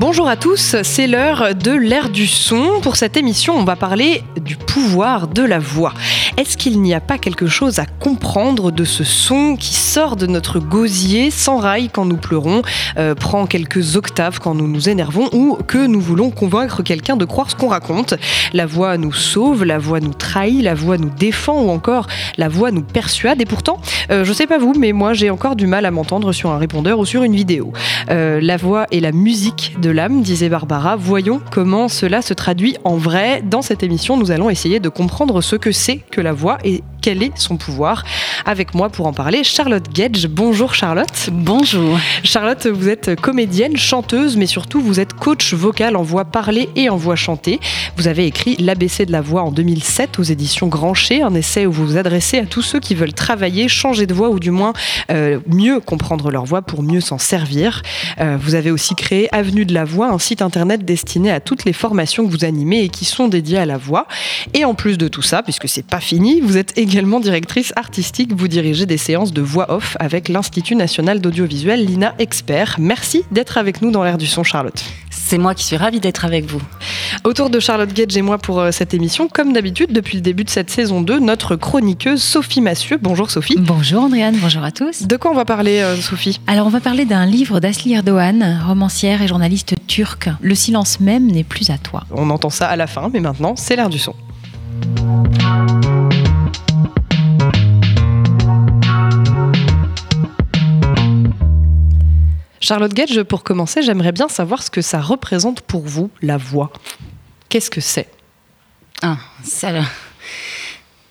Bonjour à tous, c'est l'heure de l'ère du son. Pour cette émission, on va parler du pouvoir de la voix. Est-ce qu'il n'y a pas quelque chose à comprendre de ce son qui sort de notre gosier, s'enraille quand nous pleurons, euh, prend quelques octaves quand nous nous énervons ou que nous voulons convaincre quelqu'un de croire ce qu'on raconte? La voix nous sauve, la voix nous trahit, la voix nous défend ou encore la voix nous persuade. Et pourtant, euh, je sais pas vous, mais moi j'ai encore du mal à m'entendre sur un répondeur ou sur une vidéo. Euh, la voix est la musique de l'âme, disait Barbara. Voyons comment cela se traduit en vrai. Dans cette émission, nous allons essayer de comprendre ce que c'est que la voix et quel est son pouvoir. Avec moi pour en parler, Charlotte Gedge. Bonjour Charlotte. Bonjour. Charlotte, vous êtes comédienne, chanteuse, mais surtout vous êtes coach vocal en voix parlée et en voix chantée. Vous avez écrit L'ABC de la voix en 2007 aux éditions Grancher, un essai où vous vous adressez à tous ceux qui veulent travailler, changer de voix ou du moins euh, mieux comprendre leur voix pour mieux s'en servir. Euh, vous avez aussi créé Avenue de la Voix, un site internet destiné à toutes les formations que vous animez et qui sont dédiées à la voix. Et en plus de tout ça, puisque c'est pas fini, vous êtes également directrice artistique. Vous dirigez des séances de voix off avec l'Institut national d'audiovisuel, l'INA Expert. Merci d'être avec nous dans l'air du son, Charlotte. C'est moi qui suis ravie d'être avec vous. Autour de Charlotte Gage et moi pour euh, cette émission, comme d'habitude, depuis le début de cette saison 2, notre chroniqueuse Sophie Massieu. Bonjour Sophie. Bonjour Andréane, bonjour à tous. De quoi on va parler euh, Sophie? Alors on va parler d'un livre d'Asli Erdogan, romancière et journaliste turque. Le silence même n'est plus à toi. On entend ça à la fin, mais maintenant c'est l'air du son. Charlotte Gage, pour commencer, j'aimerais bien savoir ce que ça représente pour vous, la voix. Qu'est-ce que c'est? Ah,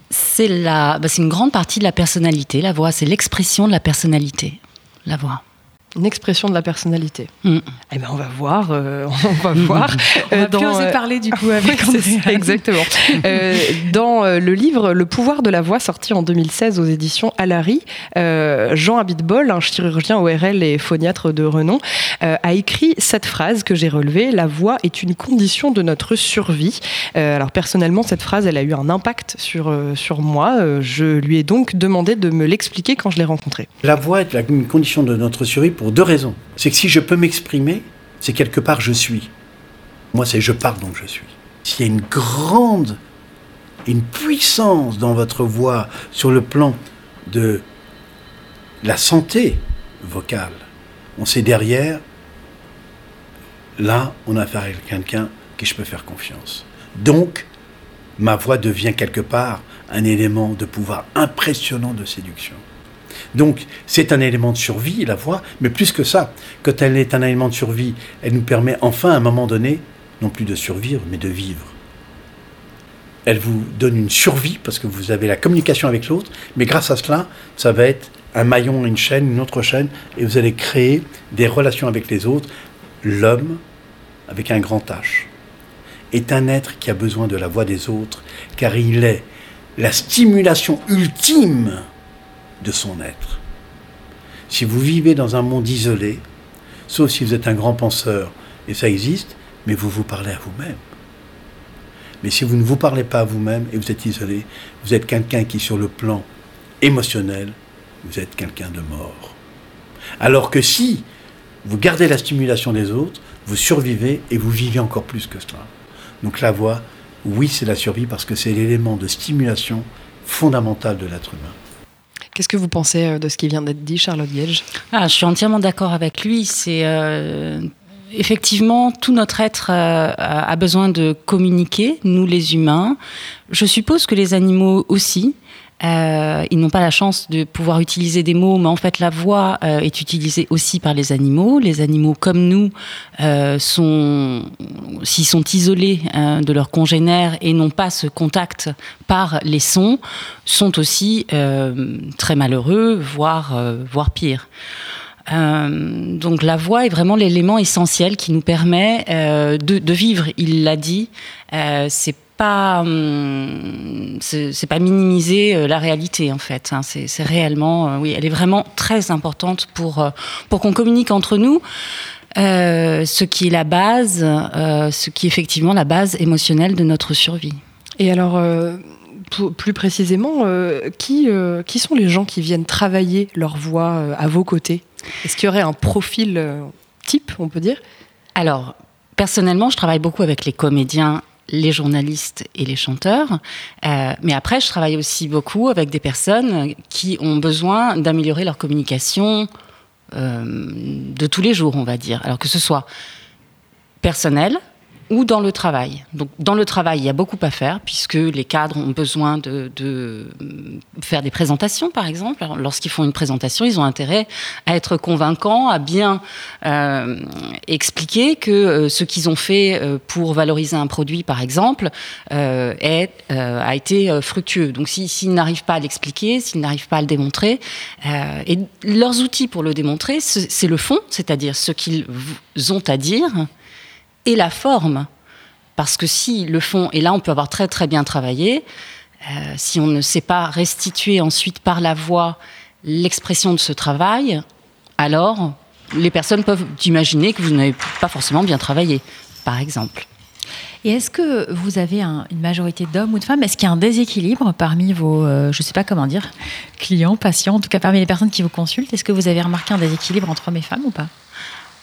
C'est la... bah, une grande partie de la personnalité, la voix. C'est l'expression de la personnalité, la voix une expression de la personnalité. Mm. Eh ben on va voir, euh, on va voir. on va plus oser parler du coup avec Exactement. Euh, dans euh, le livre Le pouvoir de la voix sorti en 2016 aux éditions Alary, Jean Abitbol, un chirurgien ORL et phoniatre de renom, a écrit cette phrase que j'ai relevée La voix est une condition de notre survie. alors personnellement, cette phrase, elle a eu un impact sur sur moi. je lui ai donc demandé de me l'expliquer quand je l'ai rencontré. La voix est une condition de notre survie pour deux raisons. C'est que si je peux m'exprimer, c'est quelque part je suis. Moi, c'est je parle donc je suis. S'il y a une grande, une puissance dans votre voix sur le plan de la santé vocale, on sait derrière, là, on a affaire à quelqu'un qui je peux faire confiance. Donc, ma voix devient quelque part un élément de pouvoir impressionnant de séduction. Donc c'est un élément de survie, la voix, mais plus que ça, quand elle est un élément de survie, elle nous permet enfin à un moment donné, non plus de survivre, mais de vivre. Elle vous donne une survie parce que vous avez la communication avec l'autre, mais grâce à cela, ça va être un maillon, une chaîne, une autre chaîne, et vous allez créer des relations avec les autres. L'homme, avec un grand H, est un être qui a besoin de la voix des autres, car il est la stimulation ultime de son être. Si vous vivez dans un monde isolé, sauf si vous êtes un grand penseur, et ça existe, mais vous vous parlez à vous-même. Mais si vous ne vous parlez pas à vous-même et vous êtes isolé, vous êtes quelqu'un qui, sur le plan émotionnel, vous êtes quelqu'un de mort. Alors que si vous gardez la stimulation des autres, vous survivez et vous vivez encore plus que cela. Donc la voix, oui, c'est la survie parce que c'est l'élément de stimulation fondamental de l'être humain. Qu'est-ce que vous pensez euh, de ce qui vient d'être dit, Charlotte Gage ah, Je suis entièrement d'accord avec lui. C'est euh, effectivement tout notre être euh, a besoin de communiquer, nous les humains. Je suppose que les animaux aussi. Euh, ils n'ont pas la chance de pouvoir utiliser des mots, mais en fait la voix euh, est utilisée aussi par les animaux. Les animaux comme nous euh, s'ils sont isolés de leurs congénères et n'ont pas ce contact par les sons, sont aussi très malheureux, voire, voire pire. donc la voix est vraiment l'élément essentiel qui nous permet de, vivre. Il l'a dit. c'est pas, hum, c'est pas minimiser euh, la réalité en fait. Hein. C'est réellement, euh, oui, elle est vraiment très importante pour euh, pour qu'on communique entre nous. ce qui est la base, ce qui est effectivement la base émotionnelle de notre survie. Et alors, plus précisément, qui, qui sont les gens qui viennent travailler leur voix à vos côtés? Est-ce qu'il y aurait un profil type, on peut dire? Alors, personnellement, je travaille beaucoup avec les comédiens les journalistes et les chanteurs. Euh, mais après, je travaille aussi beaucoup avec des personnes qui ont besoin d'améliorer leur communication euh, de tous les jours, on va dire. Alors que ce soit personnel, ou dans le travail. Donc, dans le travail, il y a beaucoup à faire puisque les cadres ont besoin de, faire des présentations, par exemple. Lorsqu'ils font une présentation, ils ont intérêt à être convaincants, à bien euh, expliquer que euh, ce qu'ils ont fait euh, pour valoriser un produit, par exemple, est, a été fructueux. Donc, s'ils n'arrivent pas à l'expliquer, s'ils n'arrivent pas à le démontrer, et leurs outils pour le démontrer, c'est le fond, c'est-à-dire ce qu'ils ont à dire et la forme. Parce que si le fond, et là on peut avoir très très bien travaillé, euh, si on ne sait pas restituer ensuite par la voix l'expression de ce travail, alors les personnes peuvent imaginer que vous n'avez pas forcément bien travaillé, par exemple. Et est-ce que vous avez une majorité d'hommes ou de femmes? Est-ce qu'il y a un déséquilibre parmi vos, euh, je ne sais pas comment dire, clients, patients, en tout cas parmi les personnes qui vous consultent? Est-ce que vous avez remarqué un déséquilibre entre hommes et femmes ou pas?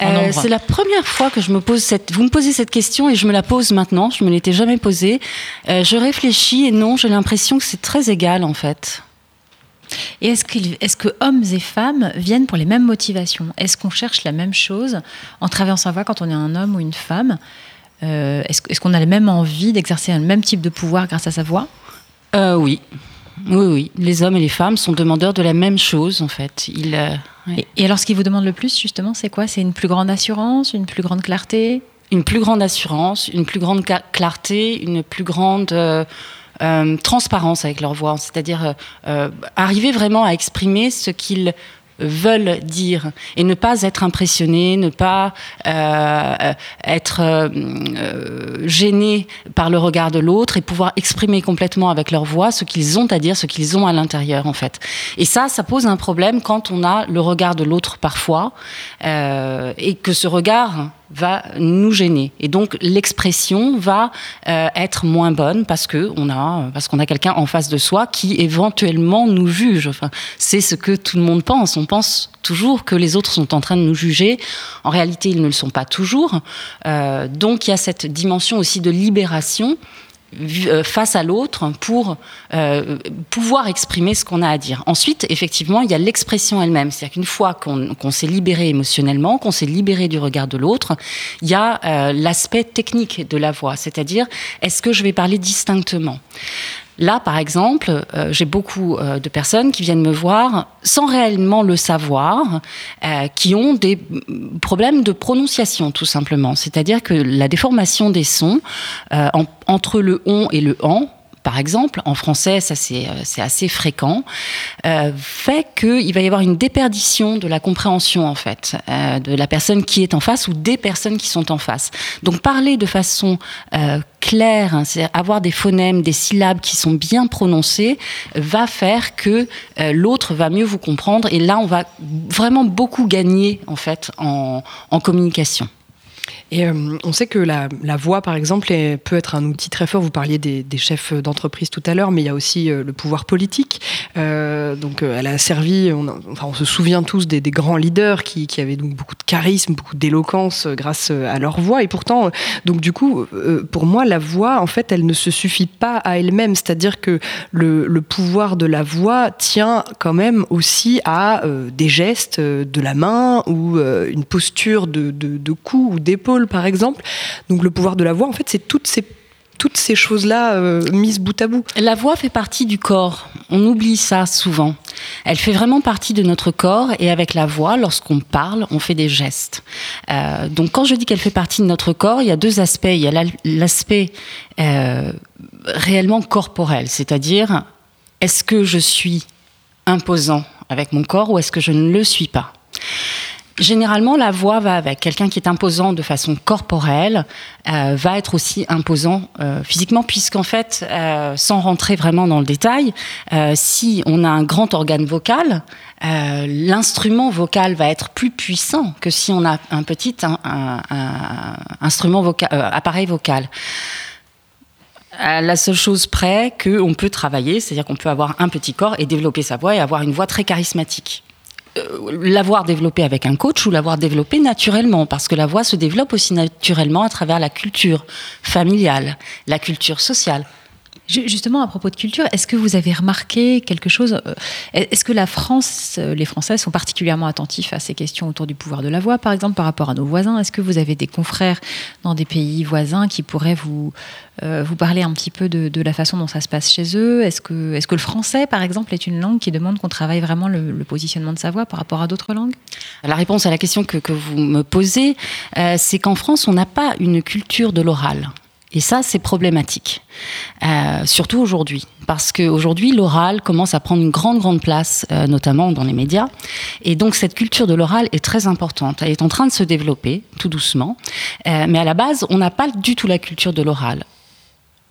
Euh, c'est la première fois que je me pose cette. Vous me posez cette question et je me la pose maintenant. Je me l'étais jamais posée. Euh, je réfléchis et non, j'ai l'impression que c'est très égal en fait. Et est-ce que, est que hommes et femmes viennent pour les mêmes motivations? Est-ce qu'on cherche la même chose en traversant sa voie quand on est un homme ou une femme? Euh, Est-ce qu'on a la même envie d'exercer un même type de pouvoir grâce à sa voix? Oui. Oui, oui. Les hommes et les femmes sont demandeurs de la même chose en fait. Ils. Et, alors, ce qui vous demande le plus, justement, c'est quoi? C'est une plus grande assurance, une plus grande clarté? Une plus grande assurance, une plus grande clarté, une plus grande euh, euh, transparence avec leur voix. C'est-à-dire euh, arriver vraiment à exprimer ce qu'ils veulent dire et ne pas être impressionné, ne pas euh, être euh, gêné par le regard de l'autre et pouvoir exprimer complètement avec leur voix ce qu'ils ont à dire, ce qu'ils ont à l'intérieur en fait. Et ça, ça pose un problème quand on a le regard de l'autre parfois euh, et que ce regard va nous gêner. Et donc l'expression va euh, être moins bonne parce que on a parce qu'on a quelqu'un en face de soi qui éventuellement nous juge. Enfin c'est ce que tout le monde pense. On pense toujours que les autres sont en train de nous juger. En réalité ils ne le sont pas toujours. Euh, donc il y a cette dimension aussi de libération face à l'autre pour euh, pouvoir exprimer ce qu'on a à dire. Ensuite, effectivement, il y a l'expression elle-même. C'est-à-dire qu'une fois qu'on s'est libéré émotionnellement, qu'on s'est libéré du regard de l'autre, il y a euh, l'aspect technique de la voix. C'est-à-dire, est-ce que je vais parler distinctement? Là, par exemple, euh, j'ai beaucoup euh, de personnes qui viennent me voir sans réellement le savoir, euh, qui ont des problèmes de prononciation, tout simplement. C'est-à-dire que la déformation des sons entre le on et le en, par exemple, en français, ça c'est euh, assez fréquent, euh, fait qu'il va y avoir une déperdition de la compréhension en fait euh, de la personne qui est en face ou des personnes qui sont en face. Donc parler de façon claire, hein, c'est avoir des phonèmes, des syllabes qui sont bien prononcées, va faire que l'autre va mieux vous comprendre et là on va vraiment beaucoup gagner en fait en communication. Et euh, on sait que la, voix, par exemple, peut être un outil très fort. Vous parliez des, chefs d'entreprise tout à l'heure, mais il y a aussi euh, le pouvoir politique. Euh, donc, elle a servi. On, enfin, on se souvient tous des, grands leaders qui, avaient donc beaucoup de charisme, beaucoup d'éloquence grâce à leur voix. Et pourtant, donc du coup, pour moi, la voix, en fait, elle ne se suffit pas à elle-même. C'est-à-dire que le, pouvoir de la voix tient quand même aussi à des gestes de la main ou une posture de, de, de cou ou d'épaule par exemple. Donc le pouvoir de la voix, en fait, c'est toutes ces toutes ces choses-là euh, mises bout à bout. La voix fait partie du corps. On oublie ça souvent. Elle fait vraiment partie de notre corps et avec la voix, lorsqu'on parle, on fait des gestes. Euh, donc quand je dis qu'elle fait partie de notre corps, il y a deux aspects. Il y a l'aspect euh, réellement corporel, c'est-à-dire est-ce que je suis imposant avec mon corps ou est-ce que je ne le suis pas? Généralement, la voix va avec. Quelqu'un qui est imposant de façon corporelle euh, va être aussi imposant euh, physiquement, puisqu'en fait, euh, sans rentrer vraiment dans le détail, si on a un grand organe vocal, l'instrument vocal va être plus puissant que si on a un petit instrument vocal, appareil vocal. La seule chose près qu'on peut travailler, c'est-à-dire qu'on peut avoir un petit corps et développer sa voix et avoir une voix très charismatique l'avoir développé avec un coach ou l'avoir développé naturellement, parce que la voix se développe aussi naturellement à travers la culture familiale, la culture sociale. Justement, à propos de culture, est-ce que vous avez remarqué quelque chose euh, Est-ce que la France, euh, les Français sont particulièrement attentifs à ces questions autour du pouvoir de la voix, par exemple, par rapport à nos voisins? Est-ce que vous avez des confrères dans des pays voisins qui pourraient vous, euh, vous parler un petit peu de, la façon dont ça se passe chez eux? Est-ce que, est que le français, par exemple, est une langue qui demande qu'on travaille vraiment le, positionnement de sa voix par rapport à d'autres langues? La réponse à la question que, vous me posez, c'est qu'en France, on n'a pas une culture de l'oral. Et ça, c'est problématique, euh, surtout aujourd'hui, parce qu'aujourd'hui, l'oral commence à prendre une grande, grande place, euh, notamment dans les médias. Et donc, cette culture de l'oral est très importante. Elle est en train de se développer, tout doucement. Euh, mais à la base, on n'a pas du tout la culture de l'oral.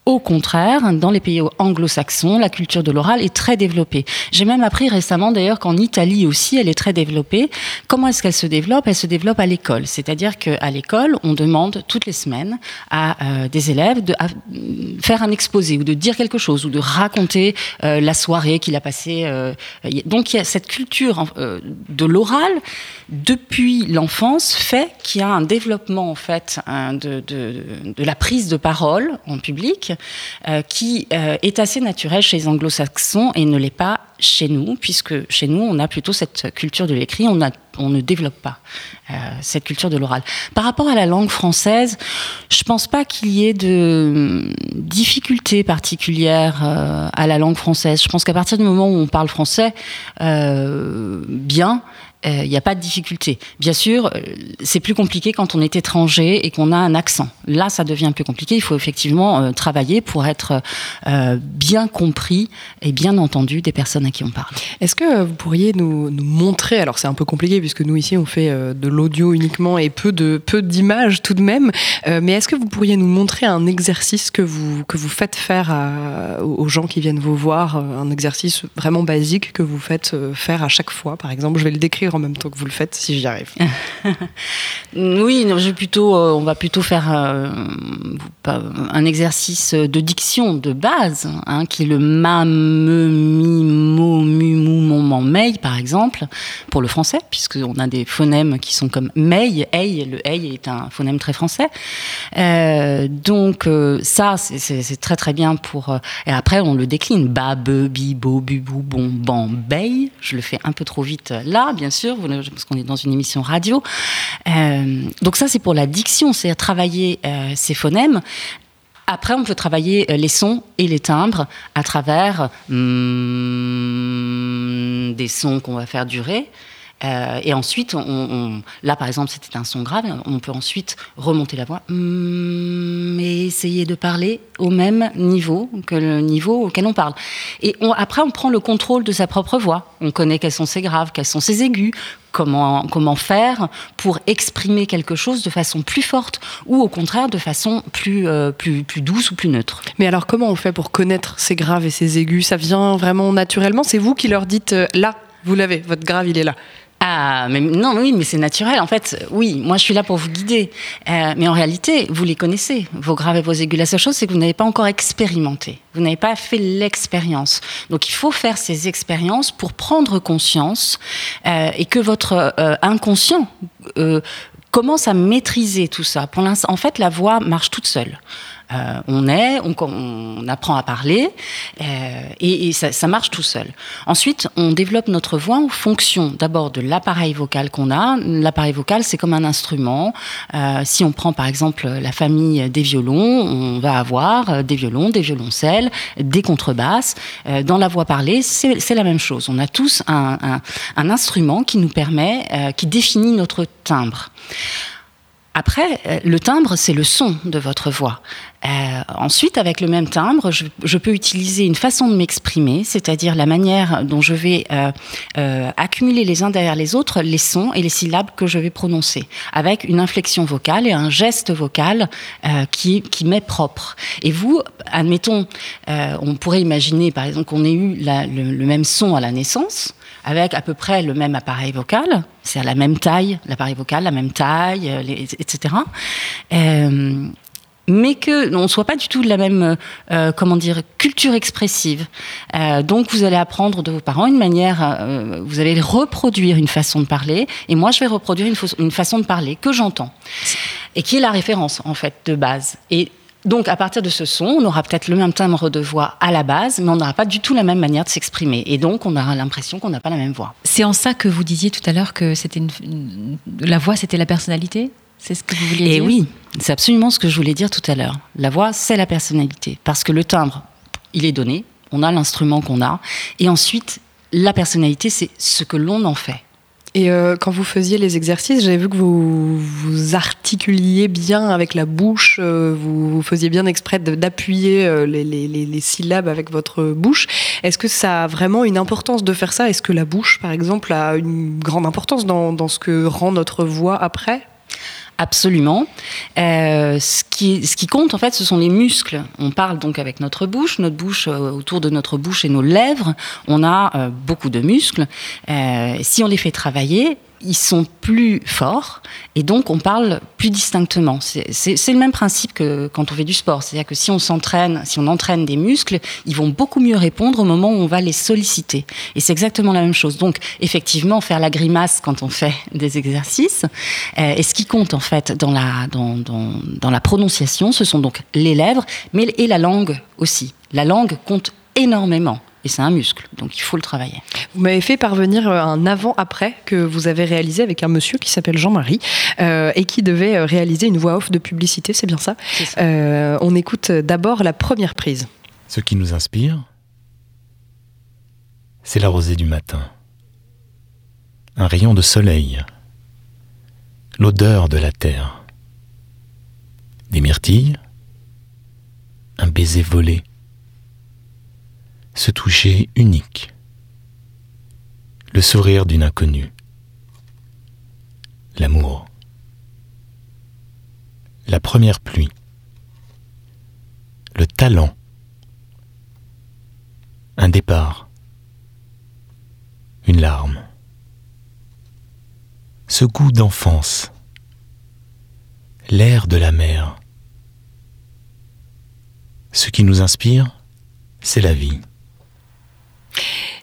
Au contraire, dans les pays anglo-saxons, la culture de l'oral est très développée. J'ai même appris récemment d'ailleurs qu'en Italie aussi, elle est très développée. Comment est-ce qu'elle se développe? Elle se développe à l'école. C'est-à-dire qu'à l'école, on demande toutes les semaines à euh, des élèves de faire un exposé ou de dire quelque chose ou de raconter euh, la soirée qu'il a passée. Euh, donc il y a cette culture de l'oral depuis l'enfance fait qu'il y a un développement en fait de, de la prise de parole en public euh, qui euh, est assez naturel chez les anglo-saxons et ne l'est pas chez nous, puisque chez nous, on a plutôt cette culture de l'écrit, on, ne développe pas euh, cette culture de l'oral. Par rapport à la langue française, je ne pense pas qu'il y ait de difficultés particulières à la langue française. Je pense qu'à partir du moment où on parle français bien, il euh, n'y a pas de difficulté. Bien sûr, euh, c'est plus compliqué quand on est étranger et qu'on a un accent. Là, ça devient plus compliqué. Il faut effectivement euh, travailler pour être bien compris et bien entendu des personnes à qui on parle. Est-ce que vous pourriez nous, montrer, alors c'est un peu compliqué puisque nous ici on fait de l'audio uniquement et peu de peu d'images tout de même, mais est-ce que vous pourriez nous montrer un exercice que vous que vous faites faire aux gens qui viennent vous voir, un exercice vraiment basique que vous faites faire à chaque fois, par exemple, je vais le décrire en même temps que vous le faites, si j'y arrive. oui, je plutôt, euh, on va plutôt faire euh, un exercice de diction de base, hein, qui est le ma, me, mi, mo, mu, mu, mon, mon, mei, par exemple, pour le français, puisqu'on a des phonèmes qui sont comme mei, ei, le ei est un phonème très français. Euh, donc, ça, c'est très très bien pour. et après, on le décline ba, be, bi, bo, bu, bou, bon, ban, bei. Je le fais un peu trop vite là, bien sûr parce qu'on est dans une émission radio. Euh, donc ça, c'est pour la diction, c'est travailler euh, ces phonèmes. Après, on peut travailler euh, les sons et les timbres à travers hmm, des sons qu'on va faire durer. Euh, et ensuite, là par exemple, c'était un son grave, on peut ensuite remonter la voix mm, et essayer de parler au même niveau que le niveau auquel on parle. Et après, on prend le contrôle de sa propre voix. On connaît quels sont ses graves, quels sont ses aigus, comment, faire pour exprimer quelque chose de façon plus forte ou au contraire de façon plus, euh, douce ou plus neutre. Mais alors comment on fait pour connaître ces graves et ces aigus? Ça vient vraiment naturellement? C'est vous qui leur dites euh, là, vous l'avez, votre grave il est là ah, mais non, oui, mais c'est naturel. En fait, oui, moi je suis là pour vous guider. Euh, mais en réalité, vous les connaissez, vos graves et vos aigus. La seule chose, c'est que vous n'avez pas encore expérimenté. Vous n'avez pas fait l'expérience. Donc il faut faire ces expériences pour prendre conscience euh, et que votre euh, inconscient commence à maîtriser tout ça. En fait, la voix marche toute seule. Euh, on est, on, apprend à parler euh, et, ça, marche tout seul. Ensuite, on développe notre voix en fonction d'abord de l'appareil vocal qu'on a. L'appareil vocal, c'est comme un instrument. Euh, si on prend par exemple la famille des violons, on va avoir des violons, des violoncelles, des contrebasses. dans la voix parlée, c'est la même chose. On a tous un instrument qui nous permet, qui définit notre timbre. Après, le timbre, c'est le son de votre voix. Euh, ensuite, avec le même timbre, je, peux utiliser une façon de m'exprimer, c'est-à-dire la manière dont je vais euh, accumuler les uns derrière les autres les sons et les syllabes que je vais prononcer, avec une inflexion vocale et un geste vocal qui, m'est propre. Et vous, admettons, on pourrait imaginer, par exemple, qu'on ait eu le même son à la naissance avec à peu près le même appareil vocal, c'est à la même taille, l'appareil vocal, la même taille, euh, etc. Euh, mais que on soit pas du tout de la même euh, comment dire culture expressive. Euh, donc vous allez apprendre de vos parents une manière, euh, vous allez reproduire une façon de parler, et moi je vais reproduire une, façon de parler que j'entends et qui est la référence en fait de base. Et donc, à partir de ce son, on aura peut-être le même timbre de voix à la base, mais on n'aura pas du tout la même manière de s'exprimer. Et donc, on aura l'impression qu'on n'a pas la même voix. C'est en ça que vous disiez tout à l'heure que la voix, c'était la personnalité? C'est ce que vous vouliez Et dire oui, c'est absolument ce que je voulais dire tout à l'heure. La voix, c'est la personnalité. Parce que le timbre, il est donné, on a l'instrument qu'on a, et ensuite, la personnalité, c'est ce que l'on en fait. Et euh, quand vous faisiez les exercices, j'avais vu que vous, vous articuliez bien avec la bouche, euh, vous, vous faisiez bien exprès d'appuyer euh, les, les- les- les syllabes avec votre bouche. Est-ce que ça a vraiment une importance de faire ça? Est-ce que la bouche, par exemple, a une grande importance dans, dans ce que rend notre voix après? Absolument. Euh, ce, qui, compte, en fait, ce sont les muscles. On parle donc avec notre bouche. Notre bouche, euh, autour de notre bouche et nos lèvres, on a euh, beaucoup de muscles. Si on les fait travailler, ils sont plus forts et donc on parle plus distinctement. C'est le même principe que quand on fait du sport. C'est-à-dire que si on s'entraîne, si on entraîne des muscles, ils vont beaucoup mieux répondre au moment où on va les solliciter. Et c'est exactement la même chose. Donc, effectivement, faire la grimace quand on fait des exercices. Euh, et ce qui compte en fait dans la, dans, dans la prononciation, ce sont donc les lèvres, mais et la langue aussi. La langue compte énormément. Et c'est un muscle, donc il faut le travailler. Vous m'avez fait parvenir euh, un avant-après que vous avez réalisé avec un monsieur qui s'appelle Jean-Marie euh, et qui devait euh, réaliser une voix off de publicité, c'est bien ça. Euh, On écoute d'abord la première prise. Ce qui nous inspire, c'est la rosée du matin. Un rayon de soleil. L'odeur de la terre. Des myrtilles. Un baiser volé. Ce toucher unique. Le sourire d'une inconnue. L'amour. La première pluie. Le talent un départ, une larme, ce goût d'enfance, l'air de la mer. Ce qui nous inspire, c'est la vie.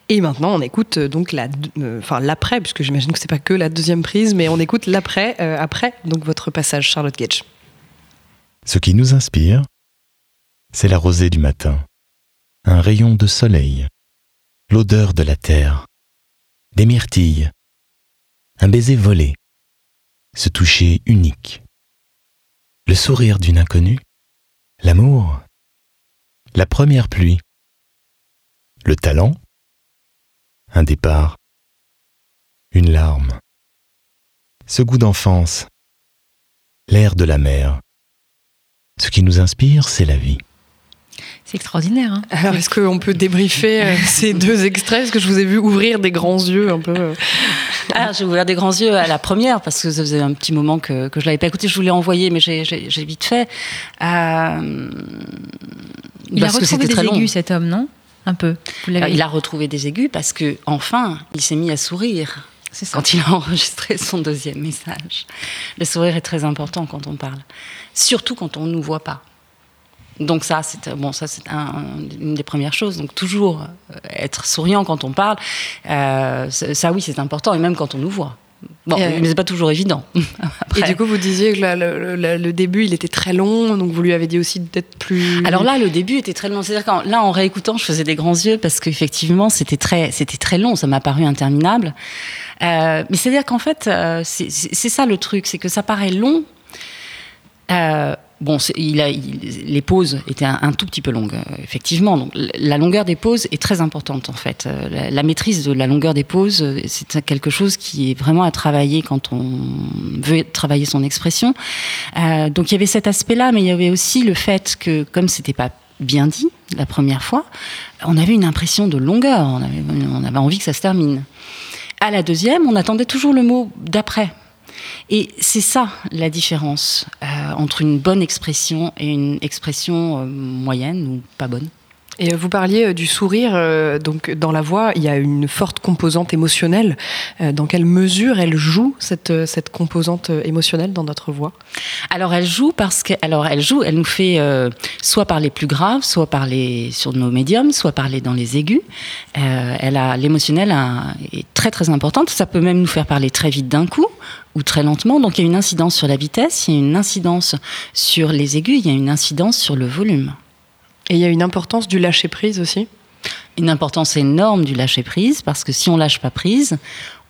Et maintenant, on écoute euh, donc la, euh, enfin l'après, puisque j'imagine que c'est pas que la deuxième prise, mais on écoute l'après, euh, après donc votre passage, Charlotte Gage. Ce qui nous inspire, c'est la rosée du matin, un rayon de soleil, l'odeur de la terre, des myrtilles, un baiser volé, ce toucher unique, le sourire d'une inconnue, l'amour, la première pluie, le talent, un départ, une larme, ce goût d'enfance, l'air de la mer. Ce qui nous inspire, c'est la vie. C'est extraordinaire. hein. Alors, est-ce qu'on peut débriefer euh, ces deux extraits? Parce que je vous ai vu ouvrir des grands yeux un peu. euh. Ah, j'ai ouvert des grands yeux à la première parce que ça faisait un petit moment que, que je l'avais pas écouté. Je voulais envoyer, mais j'ai- vite fait. Euh, Il a parce retrouvé des très long. aigus, cet homme, non? Un peu. Vous Il a retrouvé des aigus parce que enfin, il s'est mis à sourire quand il a enregistré son deuxième message. Le sourire est très important quand on parle, surtout quand on ne nous voit pas. Donc ça, c'est bon, ça c'est un- une des premières choses. Donc toujours euh, être souriant quand on parle, euh, ça, oui c'est important et même quand on nous voit. Bon, Et, euh, mais c'est pas toujours évident. Et Après. du coup, vous disiez que la- le, début, il était très long, donc vous lui avez dit aussi d'être plus. Alors là, le début était très long. C'est-à-dire que là, en réécoutant, je faisais des grands yeux parce qu'effectivement, c'était très, c'était très long. Ça m'a paru interminable. Euh, mais c'est-à-dire qu'en fait, euh, c'est ça le truc, c'est que ça paraît long. Euh, bon, il a, les pauses étaient un, tout petit peu longues, euh, effectivement. Donc, la longueur des pauses est très importante, en fait. Euh, La, maîtrise de la longueur des pauses, euh, c'est quelque chose qui est vraiment à travailler quand on veut travailler son expression. Donc, il y avait cet aspect-là, mais il y avait aussi le fait que, comme c'était pas bien dit la première fois, on avait une impression de longueur. On avait, on avait envie que ça se termine. À la deuxième, on attendait toujours le mot d'après. Et c'est ça la différence euh, entre une bonne expression et une expression euh, moyenne ou pas bonne. Et vous parliez du sourire, donc dans la voix, il y a une forte composante émotionnelle. Dans quelle mesure elle joue cette, cette composante émotionnelle dans notre voix? Alors elle joue parce que, alors elle joue, elle nous fait soit parler plus grave, soit parler sur nos médiums, soit parler dans les aigus. elle a l'émotionnel est très très importante. Ça peut même nous faire parler très vite d'un coup ou très lentement. Donc il y a une incidence sur la vitesse, il y a une incidence sur les aigus, il y a une incidence sur le volume. Et il y a une importance du lâcher prise aussi Une importance énorme du lâcher prise, parce que si on lâche pas prise,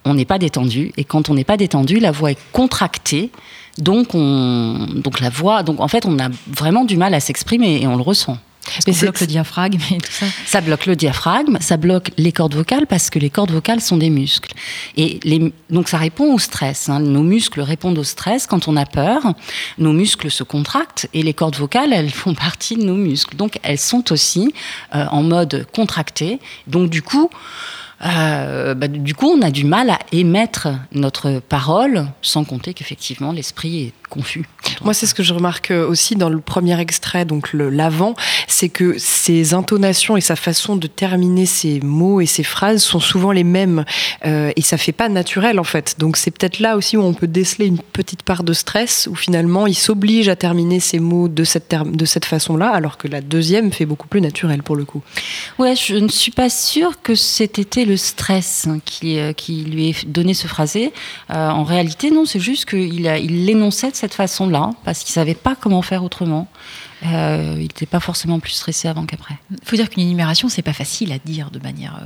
on n'est pas détendu. Et quand on n'est pas détendu, la voix est contractée. Donc, on, donc la voix, donc en fait, on a vraiment du mal à s'exprimer et on le ressent. Mais ça bloque le diaphragme et tout ça. Ça bloque le diaphragme, ça bloque les cordes vocales parce que les cordes vocales sont des muscles. Et les, donc ça répond au stress. Hein. Nos muscles répondent au stress quand on a peur. Nos muscles se contractent et les cordes vocales, elles font partie de nos muscles. Donc elles sont aussi euh, en mode contracté. Donc du coup, euh, bah, du coup, on a du mal à émettre notre parole, sans compter qu'effectivement, l'esprit est confus. Moi, c'est ce que je remarque aussi dans le premier extrait, donc l'avant, c'est que ses intonations et sa façon de terminer ses mots et ses phrases sont souvent les mêmes. Euh, et ça fait pas naturel, en fait. Donc, c'est peut-être là aussi où on peut déceler une petite part de stress, où finalement, il s'oblige à terminer ses mots de cette, de cette façon-là, alors que la deuxième fait beaucoup plus naturel pour le coup. Ouais, je ne suis pas sûre que c'était le stress qui, euh, qui lui ait donné ce phrasé. Euh, en réalité, non, c'est juste qu'il l'énonçait de cette façon-là, parce qu'il savait pas comment faire autrement. Euh, il n'était pas forcément plus stressé avant qu'après. Il faut dire qu'une énumération, c'est pas facile à dire de manière.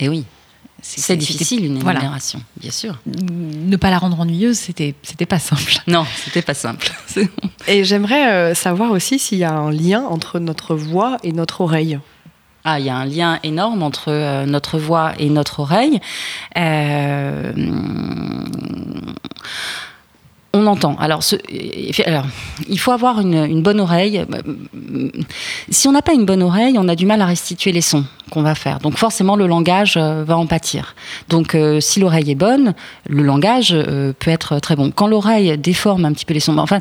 Et oui. C'est difficile une énumération, bien sûr. Ne pas la rendre ennuyeuse, c'était c'était pas simple. Non, c'était pas simple. et j'aimerais savoir aussi s'il y a un lien entre notre voix et notre oreille. Ah, il y a un lien énorme entre euh, notre voix et notre oreille. Euh, on entend. Alors, il faut avoir une, bonne oreille. Si on n'a pas une bonne oreille, on a du mal à restituer les sons qu'on va faire. Donc, forcément, le langage euh, va en pâtir. Donc, si l'oreille est bonne, le langage peut être très bon. Quand l'oreille déforme un petit peu les sons, enfin,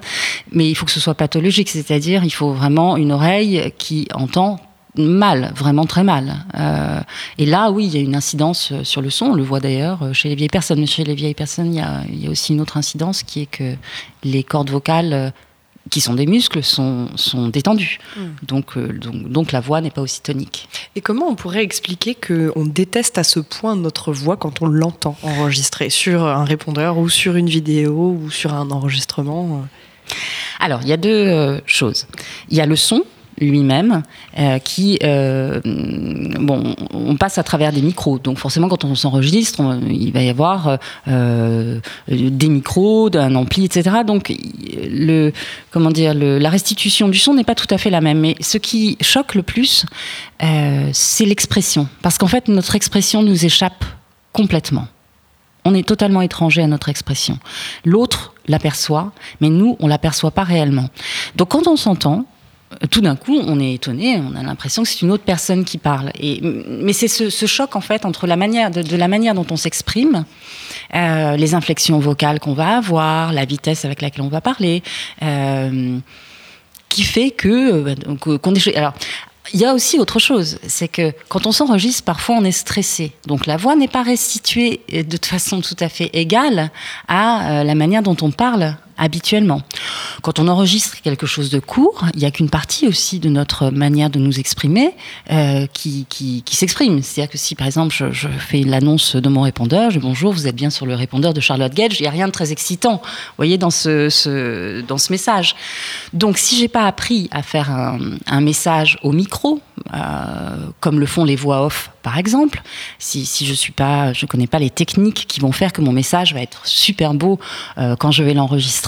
mais il faut que ce soit pathologique, c'est-à-dire il faut vraiment une oreille qui entend mal, vraiment très mal. Euh, et là, oui, il y a une incidence euh, sur le son. On le voit d'ailleurs euh, chez les vieilles personnes. Mais chez les vieilles personnes, il y, a, il y a aussi une autre incidence qui est que les cordes vocales qui sont des muscles, sont, sont détendues. Hmm. Donc, donc, donc, la voix n'est pas aussi tonique. Et comment on pourrait expliquer qu'on déteste à ce point notre voix quand on l'entend enregistrée sur un répondeur ou sur une vidéo ou sur un enregistrement? Alors, il y a deux choses. Il y a le son, lui-même, euh, qui, euh, bon, on passe à travers des micros. Donc forcément, quand on s'enregistre, il va y avoir euh, des micros, un ampli, etc. Donc le, comment dire, la restitution du son n'est pas tout à fait la même. Mais ce qui choque le plus, c'est l'expression, parce qu'en fait, notre expression nous échappe complètement. On est totalement étranger à notre expression. L'autre l'aperçoit, mais nous, on l'aperçoit pas réellement. Donc quand on s'entend, tout d'un coup, on est étonné, on a l'impression que c'est une autre personne qui parle. Et, mais c'est ce, choc en fait entre la manière de, la manière dont on s'exprime, euh, les inflexions vocales qu'on va avoir, la vitesse avec laquelle on va parler, euh, qui fait que euh, qu'on est. Alors, il y a aussi autre chose, c'est que quand on s'enregistre, parfois on est stressé. Donc la voix n'est pas restituée de façon tout à fait égale à la manière dont on parle habituellement. Quand on enregistre quelque chose de court, il n'y a qu'une partie aussi de notre manière de nous exprimer euh, qui, qui, s'exprime. C'est-à-dire que si par exemple je, fais l'annonce de mon répondeur, je dis bonjour, vous êtes bien sur le répondeur de Charlotte Gage, il n'y a rien de très excitant, vous voyez, dans ce, dans ce message. Donc si j'ai pas appris à faire un, un message au micro, euh, comme le font les voix off par exemple, si, si je suis pas, je connais pas les techniques qui vont faire que mon message va être super beau euh, quand je vais l'enregistrer,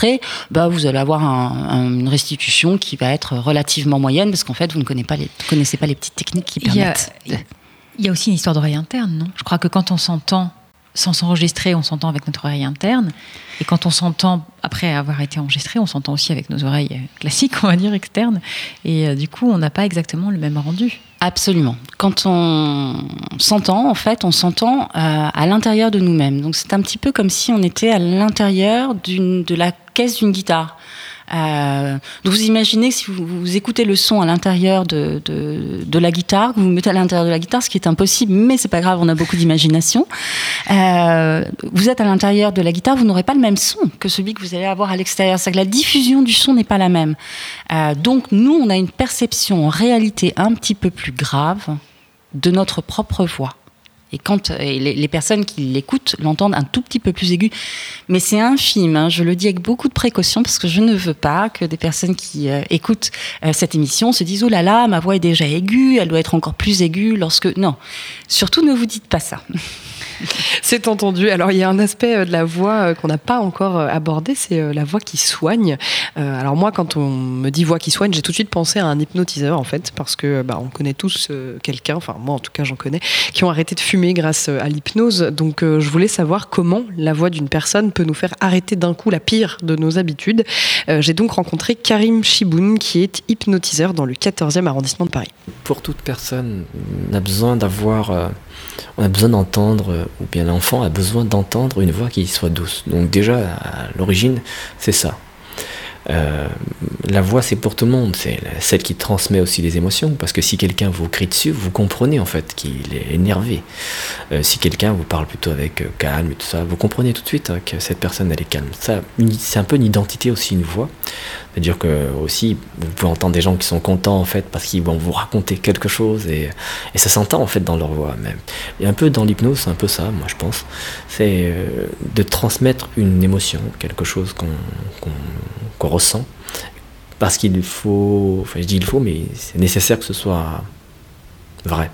bah vous allez avoir une restitution qui va être relativement moyenne parce qu'en fait vous ne connaissez pas les, connaissez pas les petites techniques qui permettent. Il y a, aussi une histoire d'oreille interne, non? Je crois que quand on s'entend sans s'enregistrer, on s'entend avec notre oreille interne. Et quand on s'entend, après avoir été enregistré, on s'entend aussi avec nos oreilles classiques, on va dire, externes. Et euh, du coup, on n'a pas exactement le même rendu. Absolument. Quand on s'entend, en fait, on s'entend euh, à l'intérieur de nous-mêmes. Donc c'est un petit peu comme si on était à l'intérieur de la caisse d'une guitare. Euh, donc vous imaginez si vous, écoutez le son à l'intérieur de, de, la guitare, que vous, vous mettez à l'intérieur de la guitare, ce qui est impossible, mais c'est pas grave, on a beaucoup d'imagination. Euh, vous êtes à l'intérieur de la guitare, vous n'aurez pas le même son que celui que vous allez avoir à l'extérieur. C'est que la diffusion du son n'est pas la même. Euh, donc nous, on a une perception en réalité un petit peu plus grave de notre propre voix. Et quand les, les, personnes qui l'écoutent l'entendent un tout petit peu plus aigu, mais c'est infime. Hein, je le dis avec beaucoup de précaution parce que je ne veux pas que des personnes qui euh, écoutent euh, cette émission se disent oh là là, ma voix est déjà aiguë, elle doit être encore plus aiguë lorsque non. Surtout ne vous dites pas ça. C'est entendu. Alors il y a un aspect de la voix qu'on n'a pas encore abordé, c'est la voix qui soigne. Alors moi, quand on me dit voix qui soigne, j'ai tout de suite pensé à un hypnotiseur en fait, parce que bah, on connaît tous quelqu'un, enfin moi en tout cas j'en connais, qui ont arrêté de fumer grâce à l'hypnose. Donc je voulais savoir comment la voix d'une personne peut nous faire arrêter d'un coup la pire de nos habitudes. J'ai donc rencontré Karim Chiboun, qui est hypnotiseur dans le 14e arrondissement de Paris. Pour toute personne, on a besoin d'avoir on a besoin d'entendre, ou bien l'enfant a besoin d'entendre une voix qui soit douce. Donc déjà, à l'origine, c'est ça. Euh, la voix, c'est pour tout le monde, c'est celle qui transmet aussi les émotions, parce que si quelqu'un vous crie dessus, vous comprenez en fait qu'il est énervé. Euh, si quelqu'un vous parle plutôt avec euh, calme et tout ça, vous comprenez tout de suite hein, que cette personne elle est calme. Ça, c'est un peu une identité aussi, une voix. C'est-à-dire que aussi, vous pouvez entendre des gens qui sont contents en fait parce qu'ils vont vous raconter quelque chose et, ça s'entend en fait dans leur voix même. Et un peu dans l'hypnose, c'est un peu ça, moi je pense. C'est de transmettre une émotion, quelque chose qu'on qu qu Parce qu'il faut, enfin je dis il faut, mais c'est nécessaire que ce soit vrai.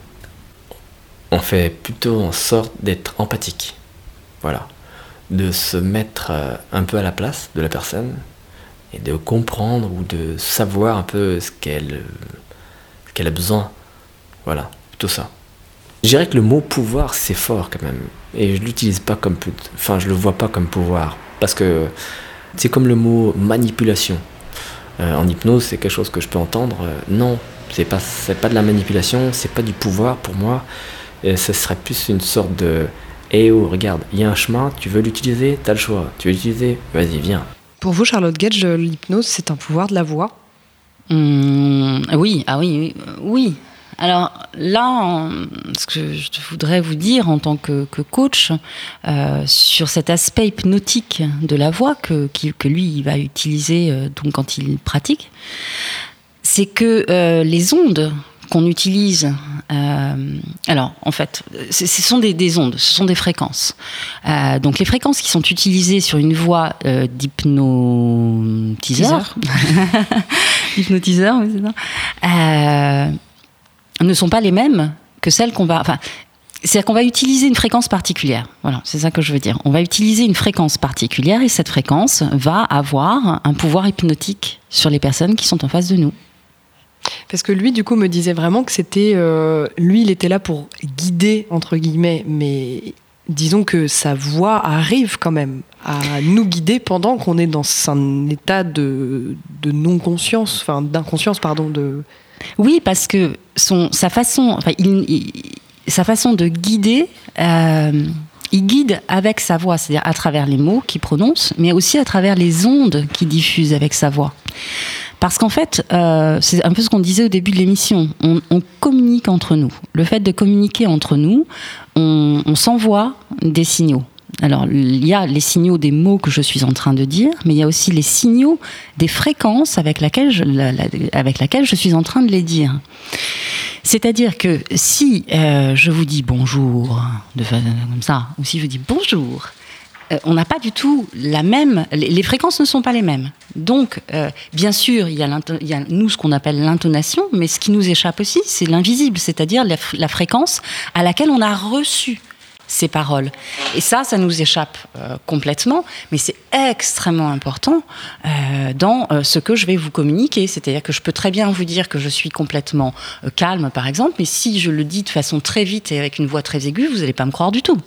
On fait plutôt en sorte d'être empathique. Voilà. De se mettre un peu à la place de la personne et de comprendre ou de savoir un peu ce qu'elle qu'elle a besoin. Voilà, plutôt ça. Je dirais que le mot pouvoir, c'est fort quand même. Et je l'utilise pas comme. Enfin, je le vois pas comme pouvoir. Parce que c'est comme le mot manipulation. Euh, en hypnose, c'est quelque chose que je peux entendre. Euh, non, c'est pas, c'est pas de la manipulation, c'est pas du pouvoir pour moi. Et ce serait plus une sorte de. Eh oh, regarde, il y a un chemin, tu veux l'utiliser, t'as le choix. Tu veux l'utiliser, vas-y, viens. Pour vous, Charlotte Gage, l'hypnose, c'est un pouvoir de la voix? Mmh, Oui, ah oui, oui. Alors là, ce que je voudrais vous dire en tant que, que coach euh, sur cet aspect hypnotique de la voix que, que lui il va utiliser euh, donc quand il pratique, c'est que euh, les ondes qu'on utilise, alors en fait, ce sont des, des, ondes, ce sont des fréquences. Donc les fréquences qui sont utilisées sur une voix d'hypnotiseur, hypnotiseur, euh, ne sont pas les mêmes que celles qu'on va. C'est-à-dire qu'on va utiliser une fréquence particulière. Voilà, c'est ça que je veux dire. On va utiliser une fréquence particulière et cette fréquence va avoir un pouvoir hypnotique sur les personnes qui sont en face de nous. Parce que lui, du coup, me disait vraiment que c'était. Euh, lui, il était là pour guider, entre guillemets, mais disons que sa voix arrive quand même à nous guider pendant qu'on est dans un état de, de non-conscience, enfin d'inconscience, pardon. De... Oui, parce que son, sa, façon, enfin, sa façon de guider. Euh, il guide avec sa voix, c'est-à-dire à travers les mots qu'il prononce, mais aussi à travers les ondes qu'il diffuse avec sa voix. Parce qu'en fait, euh, c'est un peu ce qu'on disait au début de l'émission, on, communique entre nous. Le fait de communiquer entre nous, on s'envoie des signaux. Alors, il y a les signaux des mots que je suis en train de dire, mais il y a aussi les signaux des fréquences avec laquelle je, suis en train de les dire. C'est-à-dire que si euh, je vous dis bonjour, de, comme ça, ou si je vous dis bonjour, euh, on n'a pas du tout la même. Les, fréquences ne sont pas les mêmes. Donc, euh, bien sûr, il y, a nous ce qu'on appelle l'intonation, mais ce qui nous échappe aussi, c'est l'invisible, c'est-à-dire la, fréquence à laquelle on a reçu ces paroles. Et ça, ça nous échappe euh, complètement, mais c'est extrêmement important euh, dans euh, ce que je vais vous communiquer. C'est-à-dire que je peux très bien vous dire que je suis complètement calme, par exemple, mais si je le dis de façon très vite et avec une voix très aiguë, vous n'allez pas me croire du tout.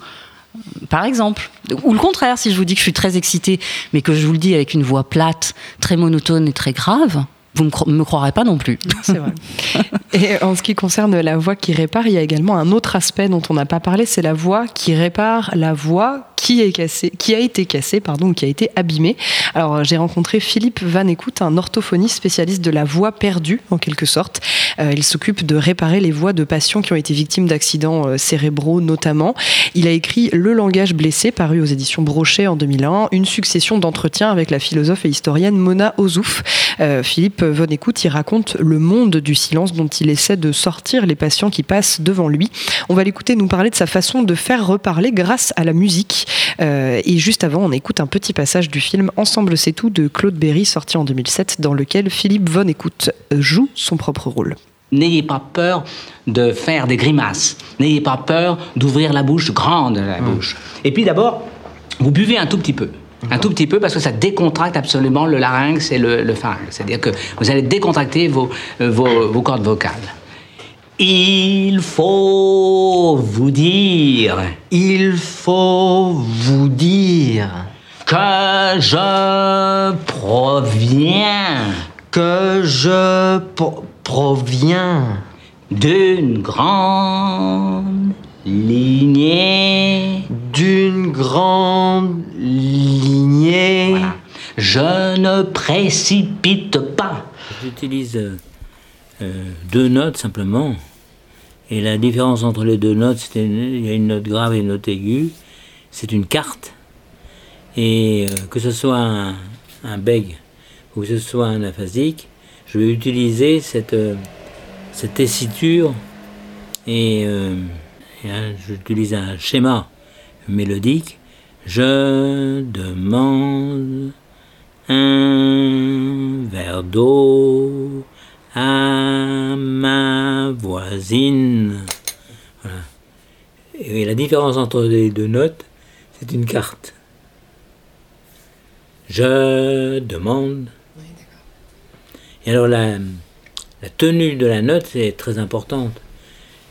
Par exemple. Ou le contraire, si je vous dis que je suis très excitée, mais que je vous le dis avec une voix plate, très monotone et très grave, vous ne me croirez pas non plus. C'est vrai. Et en ce qui concerne la voix qui répare, il y a également un autre aspect dont on n'a pas parlé, c'est la voix qui répare la voix qui, est cassée, qui a été cassée, pardon, qui a été abîmée. Alors j'ai rencontré Philippe Van Écoute, un orthophoniste spécialiste de la voix perdue, en quelque sorte. Euh, il s'occupe de réparer les voix de patients qui ont été victimes d'accidents euh, cérébraux notamment. Il a écrit Le langage blessé, paru aux éditions Brochet en 2001, une succession d'entretiens avec la philosophe et historienne Mona Ozouf. Euh, Philippe Von Écoute y raconte le monde du silence dont il essaie de sortir les patients qui passent devant lui. On va l'écouter nous parler de sa façon de faire reparler grâce à la musique. Euh, et juste avant, on écoute un petit passage du film Ensemble c'est tout de Claude Berry, sorti en 2007, dans lequel Philippe Von Écoute joue son propre rôle. N'ayez pas peur de faire des grimaces. N'ayez pas peur d'ouvrir la bouche grande, la mmh. bouche. Et puis d'abord, vous buvez un tout petit peu. Un tout petit peu parce que ça décontracte absolument le larynx et le, pharynx. C'est-à-dire que vous allez décontracter vos, euh, vos, vos cordes vocales. Il faut vous dire. Il faut vous dire. Que je proviens. Que je proviens. D'une grande lignée. D'une grande lignée. Je ne précipite pas. J'utilise euh, deux notes simplement. Et la différence entre les deux notes, c'est il y a une note grave et une note aiguë. C'est une carte. Et euh, que ce soit un, un, beg ou que ce soit un aphasique, je vais utiliser cette, euh, cette tessiture et j'utilise un schéma mélodique. Je demande un verre d'eau à ma voisine. Et la différence entre les deux notes, c'est une carte. Je demande. Et alors la, la tenue de la note, c'est très importante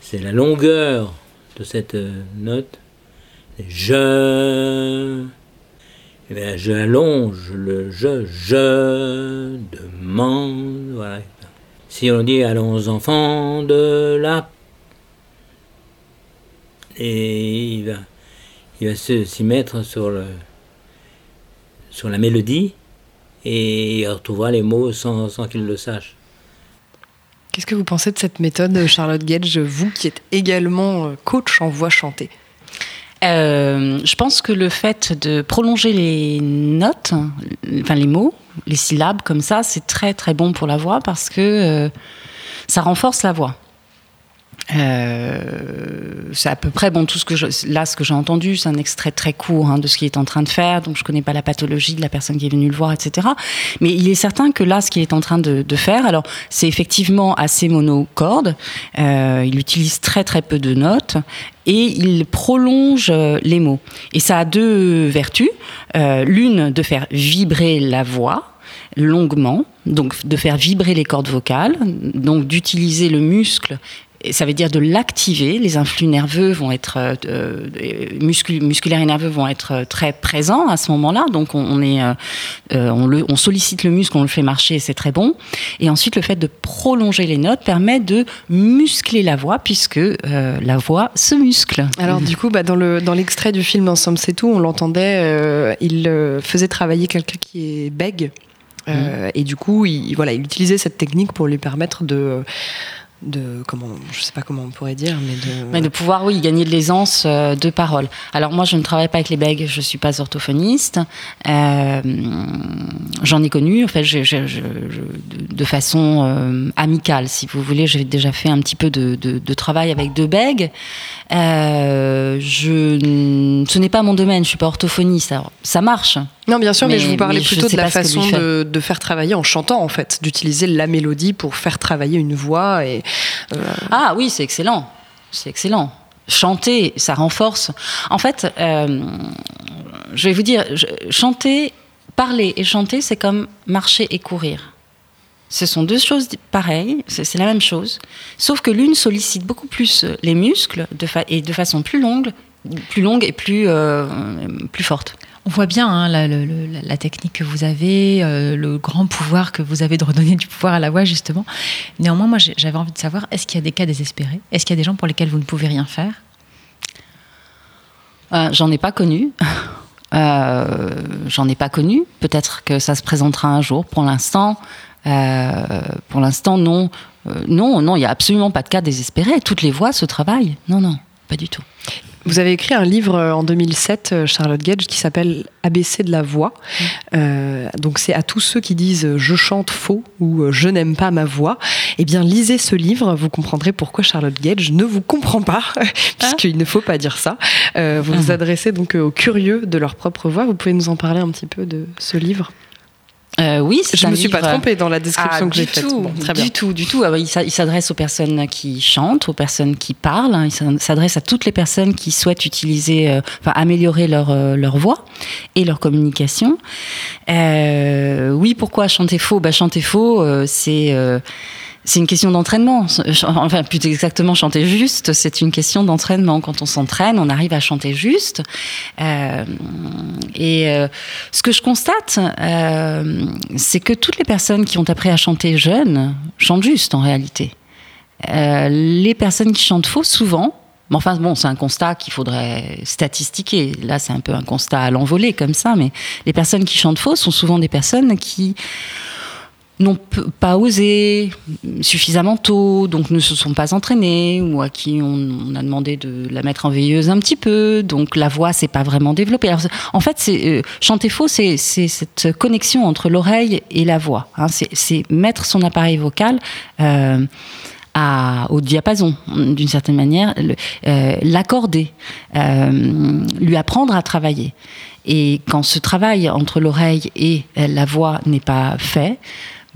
c'est la longueur de cette euh, note. Je, eh je allonge le je, je demande. Voilà. Si on dit allons enfants de la et il va, il s'y mettre sur le sur la mélodie et il retrouvera les mots sans, sans qu'il le sache. Qu'est-ce que vous pensez de cette méthode, Charlotte Gage, vous qui êtes également euh, coach en voix chantée? Euh, je pense que le fait de prolonger les notes, enfin les mots, les syllabes comme ça, c'est très très bon pour la voix parce que euh, ça renforce la voix. Euh, c'est à peu près bon tout ce que je, là ce que j'ai entendu c'est un extrait très court hein, de ce qu'il est en train de faire. Donc je connais pas la pathologie de la personne qui est venue le voir etc mais il est certain que là ce qu'il est en train de, de faire alors c'est effectivement assez monocorde. Euh, il utilise très très peu de notes et il prolonge euh, les mots. Et ça a deux vertus. Euh, l'une de faire vibrer la voix longuement, donc de faire vibrer les cordes vocales, donc d'utiliser le muscle ça veut dire de l'activer. Les influx nerveux vont être euh, euh musculaires et nerveux vont être euh, très présents à ce moment-là. Donc on, est, euh, on, le, on, sollicite le muscle, on le fait marcher, c'est très bon. Et ensuite le fait de prolonger les notes permet de muscler la voix puisque la voix se muscle. Alors du coup, bah, dans le dans l'extrait du film Ensemble c'est tout, on l'entendait, il faisait travailler quelqu'un qui est bègue. Mmh. et du coup, il, voilà, il utilisait cette technique pour lui permettre de, de comment je sais pas comment on pourrait dire mais de mais de pouvoir oui gagner de l'aisance euh, de parole. Alors moi je ne travaille pas avec les bègues je suis pas orthophoniste. Euh, j'en ai connu en fait je, je, je, de façon euh, amicale si vous voulez. J'ai déjà fait un petit peu de, de, de travail avec deux bègues. Je ce n'est pas mon domaine je suis pas orthophoniste. Alors ça marche. Non, bien sûr, mais, je vous parlais plutôt de la façon de, de, faire travailler en chantant, en fait, d'utiliser la mélodie pour faire travailler une voix. Et, Ah oui, c'est excellent. C'est excellent. Chanter, ça renforce. En fait, euh, je vais vous dire, chanter, parler et chanter, c'est comme marcher et courir. Ce sont deux choses pareilles, c'est la même chose, sauf que l'une sollicite beaucoup plus les muscles et de façon plus longue, plus longue et plus, euh, plus forte. On voit bien hein, la, technique que vous avez, euh, le grand pouvoir que vous avez de redonner du pouvoir à la voix, justement. Néanmoins, moi, j'avais envie de savoir, est-ce qu'il y a des cas désespérés? Est-ce qu'il y a des gens pour lesquels vous ne pouvez rien faire? Euh, J'en ai pas connu. Euh, J'en ai pas connu. Peut-être que ça se présentera un jour. Pour l'instant, pour l'instant, non. Non, non, il y a absolument pas de cas désespéré. Toutes les voix se travaillent. Non, non, pas du tout. Vous avez écrit un livre euh, en 2007, euh, Charlotte Gage, qui s'appelle ABC de la voix. Euh, donc c'est à tous ceux qui disent je chante faux ou je n'aime pas ma voix. Eh bien, lisez ce livre, vous comprendrez pourquoi Charlotte Gage ne vous comprend pas, puisqu'il ne faut pas dire ça. Euh, vous vous adressez donc aux curieux de leur propre voix. Vous pouvez nous en parler un petit peu de ce livre? Euh, oui, c'est Je un me suis pas livre- trompée dans la description Ah, que j'ai faite. tout, Bon, très bien. Du tout, du tout. Ah il s'a- il s'adresse aux personnes qui chantent, aux personnes qui parlent. hein. Il s'adresse à toutes les personnes qui souhaitent utiliser, euh, enfin améliorer leur euh, leur voix et leur communication. Euh, oui, pourquoi chanter faux? Bah chanter faux, euh, c'est euh, c'est une question d'entraînement. Enfin, plus exactement, chanter juste, c'est une question d'entraînement. Quand on s'entraîne, on arrive à chanter juste. Euh, et euh, ce que je constate, euh, c'est que toutes les personnes qui ont appris à chanter jeune chantent juste en réalité. Les personnes qui chantent faux, souvent, mais enfin bon, c'est un constat qu'il faudrait statistiquer. Là, c'est un peu un constat à l'envolée comme ça, mais les personnes qui chantent faux sont souvent des personnes qui n'ont pas osé suffisamment tôt, donc ne se sont pas entraînées, ou à qui on, a demandé de la mettre en veilleuse un petit peu, donc la voix s'est pas vraiment développée. En fait, c'est euh, chanter faux, c'est cette connexion entre l'oreille et la voix. hein. C'est- mettre son appareil vocal. euh, au diapason, d'une certaine manière, euh, l'accorder, lui apprendre à travailler. Et quand ce travail entre l'oreille et la voix n'est pas fait,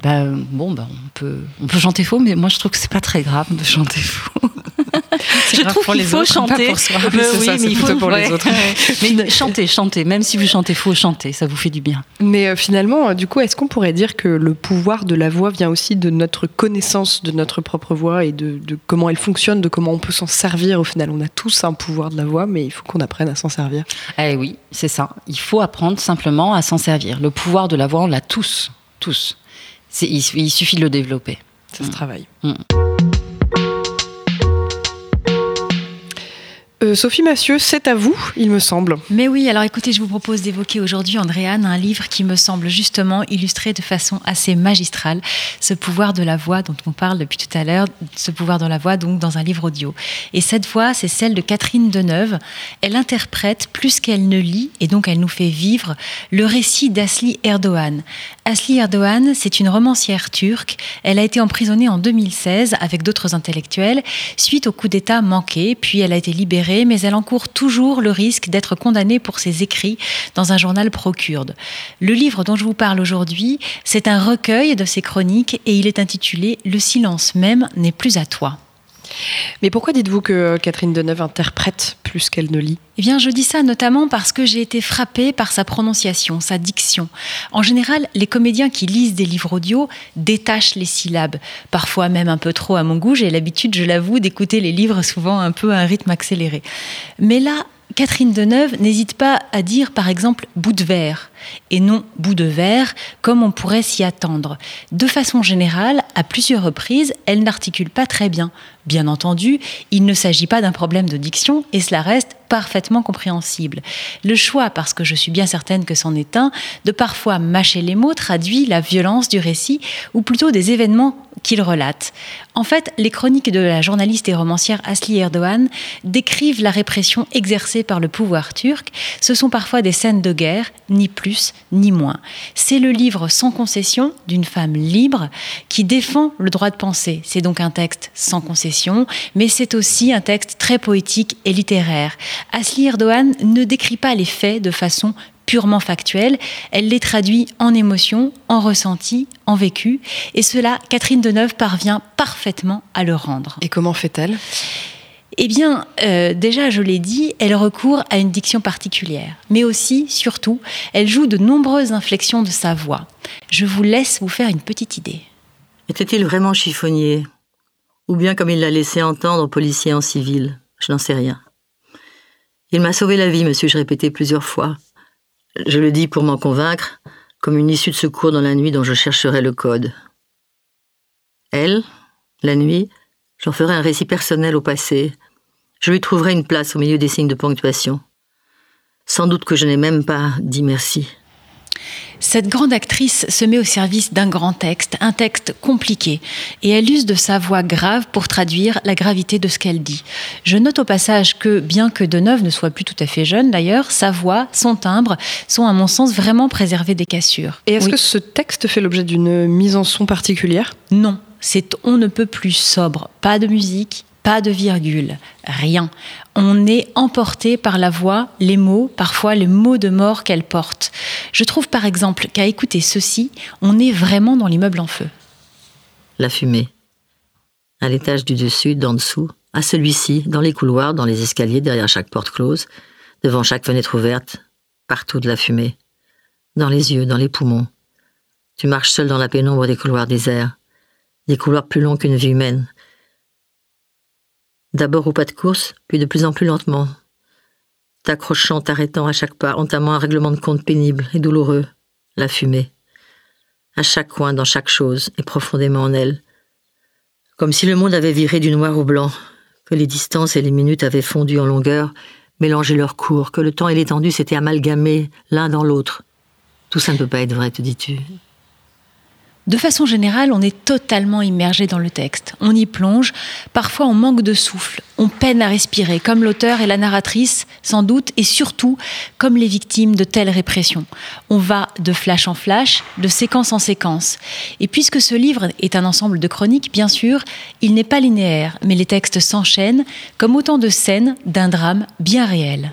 ben, bon, ben, on, peut, on peut chanter faux, mais moi je trouve que c'est pas très grave de chanter faux. je trouve qu'il faut autres, pas chanter. pour soi. Euh, Oui, c'est oui, ça, mais il faut pour les autres. mais chantez, chantez. Même si vous chantez faux, chantez. Ça vous fait du bien. Mais euh, finalement, euh, du coup, est-ce qu'on pourrait dire que le pouvoir de la voix vient aussi de notre connaissance de notre propre voix et de, de comment elle fonctionne, de comment on peut s'en servir? Au final, on a tous un pouvoir de la voix, mais il faut qu'on apprenne à s'en servir. Eh oui, c'est ça. Il faut apprendre simplement à s'en servir. Le pouvoir de la voix, on l'a tous. Tous. C'est- Il, il suffit de le développer. Ça se travaille. Mm. Euh, Sophie Massieu, c'est à vous, il me semble. Mais oui, alors écoutez, je vous propose d'évoquer aujourd'hui, Andréane, un livre qui me semble justement illustrer de façon assez magistrale ce pouvoir de la voix dont on parle depuis tout à l'heure, ce pouvoir de la voix donc dans un livre audio. Et cette voix, c'est celle de Catherine Deneuve. Elle interprète plus qu'elle ne lit et donc elle nous fait vivre le récit d'Asli Erdogan. Asli Erdogan, c'est une romancière turque. Elle a été emprisonnée en 2016 avec d'autres intellectuels suite au coup d'État manqué, puis elle a été libérée, mais elle encourt toujours le risque d'être condamnée pour ses écrits dans un journal pro-kurde. Le livre dont je vous parle aujourd'hui, c'est un recueil de ses chroniques et il est intitulé Le silence même n'est plus à toi. Mais pourquoi dites-vous que Catherine Deneuve interprète plus qu'elle ne lit? Eh bien, je dis ça notamment parce que j'ai été frappée par sa prononciation, sa diction. En général, les comédiens qui lisent des livres audio détachent les syllabes. Parfois même un peu trop à mon goût. J'ai l'habitude, je l'avoue, d'écouter les livres souvent un peu à un rythme accéléré. Mais là, Catherine Deneuve n'hésite pas à dire, par exemple, bout de verre et non bout de verre, comme on pourrait s'y attendre. De façon générale, à plusieurs reprises, elle n'articule pas très bien. Bien entendu, il ne s'agit pas d'un problème de diction et cela reste parfaitement compréhensible. Le choix, parce que je suis bien certaine que c'en est un, de parfois mâcher les mots traduit la violence du récit ou plutôt des événements qu'il relate. En fait, les chroniques de la journaliste et romancière Asli Erdogan décrivent la répression exercée par le pouvoir turc. Ce sont parfois des scènes de guerre, ni plus ni moins. C'est le livre sans concession d'une femme libre qui défend le droit de penser. C'est donc un texte sans concession, mais c'est aussi un texte très poétique et littéraire. Asli Erdogan ne décrit pas les faits de façon purement factuelle, elle les traduit en émotion, en ressenti, en vécu, et cela, Catherine Deneuve parvient parfaitement à le rendre. Et comment fait-elle? Eh bien, euh, déjà, je l'ai dit, elle recourt à une diction particulière, mais aussi, surtout, elle joue de nombreuses inflexions de sa voix. Je vous laisse vous faire une petite idée. Était-il vraiment chiffonnier? Ou bien comme il l'a laissé entendre, policier en civil? Je n'en sais rien. Il m'a sauvé la vie, me suis-je répété plusieurs fois. Je le dis pour m'en convaincre, comme une issue de secours dans la nuit dont je chercherai le code. Elle, la nuit, j'en ferai un récit personnel au passé. Je lui trouverai une place au milieu des signes de ponctuation. Sans doute que je n'ai même pas dit merci. Cette grande actrice se met au service d'un grand texte, un texte compliqué, et elle use de sa voix grave pour traduire la gravité de ce qu'elle dit. Je note au passage que, bien que Deneuve ne soit plus tout à fait jeune d'ailleurs, sa voix, son timbre sont à mon sens vraiment préservés des cassures. Et est-ce Oui. que ce texte fait l'objet d'une mise en son particulière? Non, c'est on ne peut plus sobre, pas de musique, pas de virgule, rien. On est emporté par la voix, les mots, parfois les mots de mort qu'elle porte. Je trouve par exemple qu'à écouter ceci, on est vraiment dans l'immeuble en feu. La fumée. À l'étage du dessus, d'en dessous, à celui-ci, dans les couloirs, dans les escaliers, derrière chaque porte close, devant chaque fenêtre ouverte, partout de la fumée. Dans les yeux, dans les poumons. Tu marches seul dans la pénombre des couloirs déserts, des couloirs plus longs qu'une vie humaine. D'abord au pas de course, puis de plus en plus lentement. T'accrochant, t'arrêtant à chaque pas, entamant un règlement de compte pénible et douloureux. La fumée. À chaque coin, dans chaque chose, et profondément en elle. Comme si le monde avait viré du noir au blanc, que les distances et les minutes avaient fondu en longueur, mélangé leurs cours, que le temps et l'étendue s'étaient amalgamés l'un dans l'autre. Tout ça ne peut pas être vrai, te dis-tu. De façon générale, on est totalement immergé dans le texte. On y plonge, parfois on manque de souffle, on peine à respirer, comme l'auteur et la narratrice, sans doute, et surtout comme les victimes de telles répressions. On va de flash en flash, de séquence en séquence. Et puisque ce livre est un ensemble de chroniques, bien sûr, il n'est pas linéaire, mais les textes s'enchaînent comme autant de scènes d'un drame bien réel.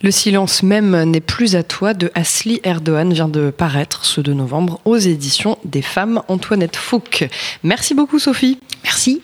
Le silence même n'est plus à toi de Asli Erdogan vient de paraître ce 2 novembre aux éditions des femmes Antoinette Fouque. Merci beaucoup Sophie. Merci.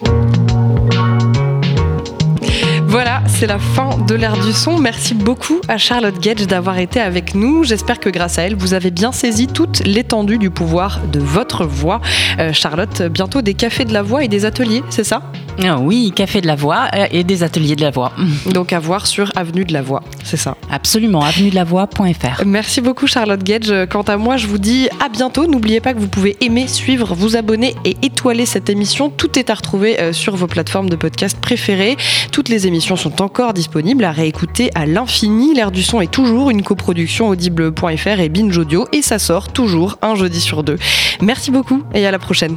Voilà, c'est la fin de l'ère du son. Merci beaucoup à Charlotte Gage d'avoir été avec nous. J'espère que grâce à elle, vous avez bien saisi toute l'étendue du pouvoir de votre voix. Euh, Charlotte, bientôt des cafés de la voix et des ateliers, c'est ça? Ah oui, Café de la Voix euh, et des ateliers de la Voix. Donc à voir sur Avenue de la Voix, c'est ça? Absolument, avenue de la Voix.fr. Merci beaucoup Charlotte Gage. Quant à moi, je vous dis à bientôt. N'oubliez pas que vous pouvez aimer, suivre, vous abonner et étoiler cette émission. Tout est à retrouver euh, sur vos plateformes de podcast préférées. Toutes les sont encore disponibles à réécouter à l'infini. L'air du son est toujours une coproduction audible.fr et Binge Audio et ça sort toujours un jeudi sur deux. Merci beaucoup et à la prochaine.